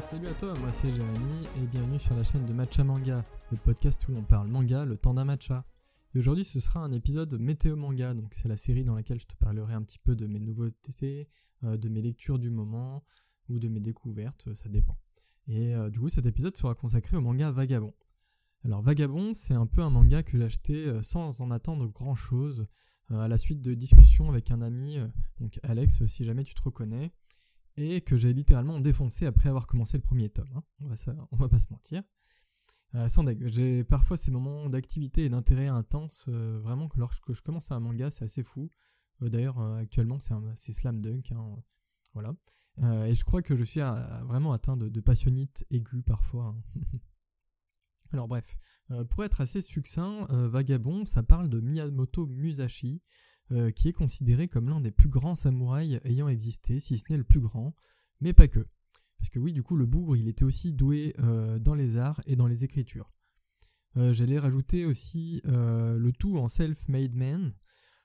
salut à toi, moi c'est Jérémy et bienvenue sur la chaîne de Matcha Manga, le podcast où l'on parle manga le temps d'un matcha. Et aujourd'hui ce sera un épisode météo manga, donc c'est la série dans laquelle je te parlerai un petit peu de mes nouveautés, euh, de mes lectures du moment ou de mes découvertes, ça dépend. Et euh, du coup cet épisode sera consacré au manga Vagabond. Alors Vagabond c'est un peu un manga que j'ai acheté euh, sans en attendre grand chose, à la suite de discussions avec un ami, donc Alex si jamais tu te reconnais et que j'ai littéralement défoncé après avoir commencé le premier tome. Hein. On, va va pas se mentir. Euh, sans j'ai parfois ces moments d'activité et d'intérêt intense, euh, vraiment que lorsque je commence un manga, c'est assez fou. Euh, d'ailleurs, actuellement, c'est Slam Dunk, hein, voilà. et je crois que je suis vraiment atteint de, passionnite aiguë parfois. Hein. Alors bref, pour être assez succinct, Vagabond, ça parle de Miyamoto Musashi, euh, qui est considéré comme l'un des plus grands samouraïs ayant existé, si ce n'est le plus grand, mais pas que. Parce que oui, du coup, le bougre, il était aussi doué euh, dans les arts et dans les écritures. Euh, j'allais rajouter aussi le tout en self-made man,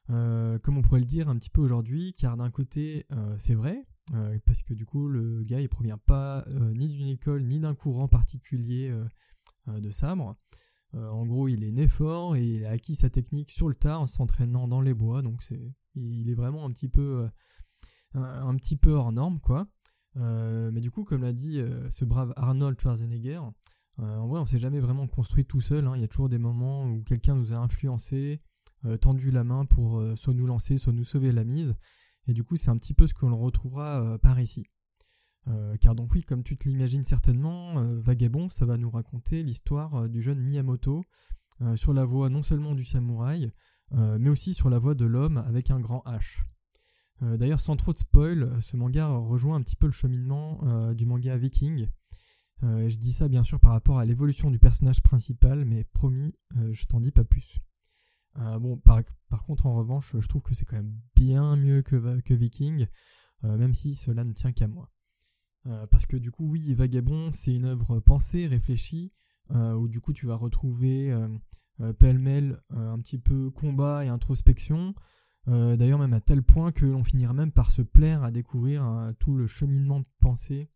comme on pourrait le dire un petit peu aujourd'hui, car d'un côté, c'est vrai, parce que du coup, le gars, il provient pas ni d'une école, ni d'un courant particulier de sabre. Euh, en gros, il est né fort et il a acquis sa technique sur le tas en s'entraînant dans les bois. Donc c'est, il est vraiment un petit peu, euh, un, petit peu hors norme, quoi. Euh, mais du coup, comme l'a dit ce brave Arnold Schwarzenegger, en vrai, on s'est jamais vraiment construit tout seul. Hein. Il y a toujours des moments où quelqu'un nous a influencé, tendu la main pour soit nous lancer, soit nous sauver la mise. Et du coup, c'est un petit peu ce qu'on retrouvera par ici. Euh, car donc oui, comme tu te l'imagines certainement, euh, Vagabond, ça va nous raconter l'histoire euh, du jeune Miyamoto sur la voie non seulement du samouraï, mais aussi sur la voie de l'homme avec un grand H. D'ailleurs, sans trop de spoil, ce manga rejoint un petit peu le cheminement du manga Viking. je dis ça bien sûr par rapport à l'évolution du personnage principal, mais promis, je t'en dis pas plus. bon, par, contre, en revanche, je trouve que c'est quand même bien mieux que, que Viking, même si cela ne tient qu'à moi. Euh, parce que du coup, oui, Vagabond, c'est une œuvre pensée, réfléchie, euh, où du coup tu vas retrouver euh, pêle-mêle un petit peu combat et introspection. D'ailleurs, même à tel point que l'on finira même par se plaire à découvrir tout le cheminement de pensée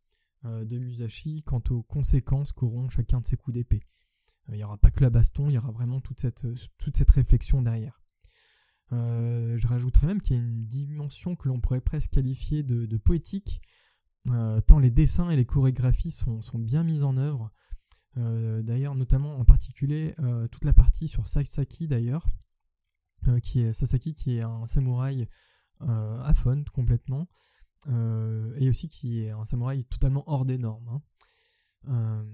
de Musashi quant aux conséquences qu'auront chacun de ses coups d'épée. Il n'y aura pas que la baston, il y aura vraiment toute cette, toute cette réflexion derrière. je rajouterais même qu'il y a une dimension que l'on pourrait presque qualifier de poétique, euh, tant les dessins et les chorégraphies sont, bien mises en œuvre. Euh, d'ailleurs, notamment en particulier euh, toute la partie sur Sasaki d'ailleurs, qui est Sasaki qui est un samouraï aphone complètement, et aussi qui est un samouraï totalement hors des normes. Hein.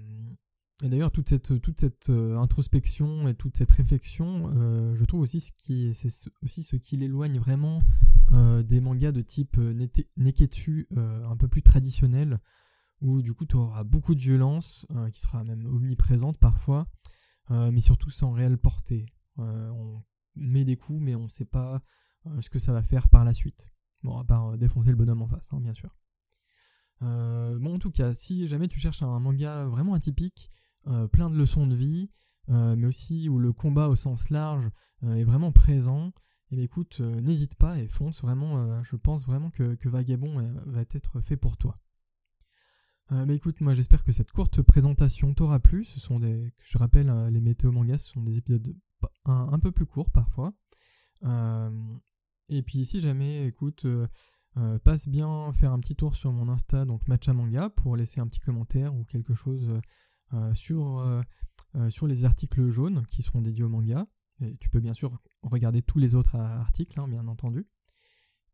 Et d'ailleurs, toute cette, cette introspection et toute cette réflexion, je trouve aussi ce qui, c'est aussi ce qui l'éloigne vraiment euh, des mangas de type euh, Neketsu euh, un peu plus traditionnel, où du coup tu auras beaucoup de violence, qui sera même omniprésente parfois, mais surtout sans réelle portée. on met des coups, mais on ne sait pas ce que ça va faire par la suite. Bon, à part défoncer le bonhomme en face, hein, bien sûr. bon, en tout cas, si jamais tu cherches un manga vraiment atypique, plein de leçons de vie, mais aussi où le combat au sens large est vraiment présent, et eh écoute, euh, n'hésite pas et fonce vraiment, euh, je pense vraiment que, Vagabond euh, va être fait pour toi. écoute, moi j'espère que cette courte présentation t'aura plu. Ce sont je rappelle, les météo mangas, ce sont des épisodes un, peu plus courts parfois. et puis si jamais, écoute, passe bien faire un petit tour sur mon Insta, donc Matcha Manga, pour laisser un petit commentaire ou quelque chose sur, sur les articles jaunes qui seront dédiés au manga tu peux bien sûr regarder tous les autres articles, hein, bien entendu.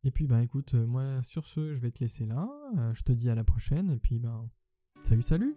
Et puis, bah écoute, euh, moi sur ce, je vais te laisser là. Euh, je te dis à la prochaine. Et puis, ben, salut, salut!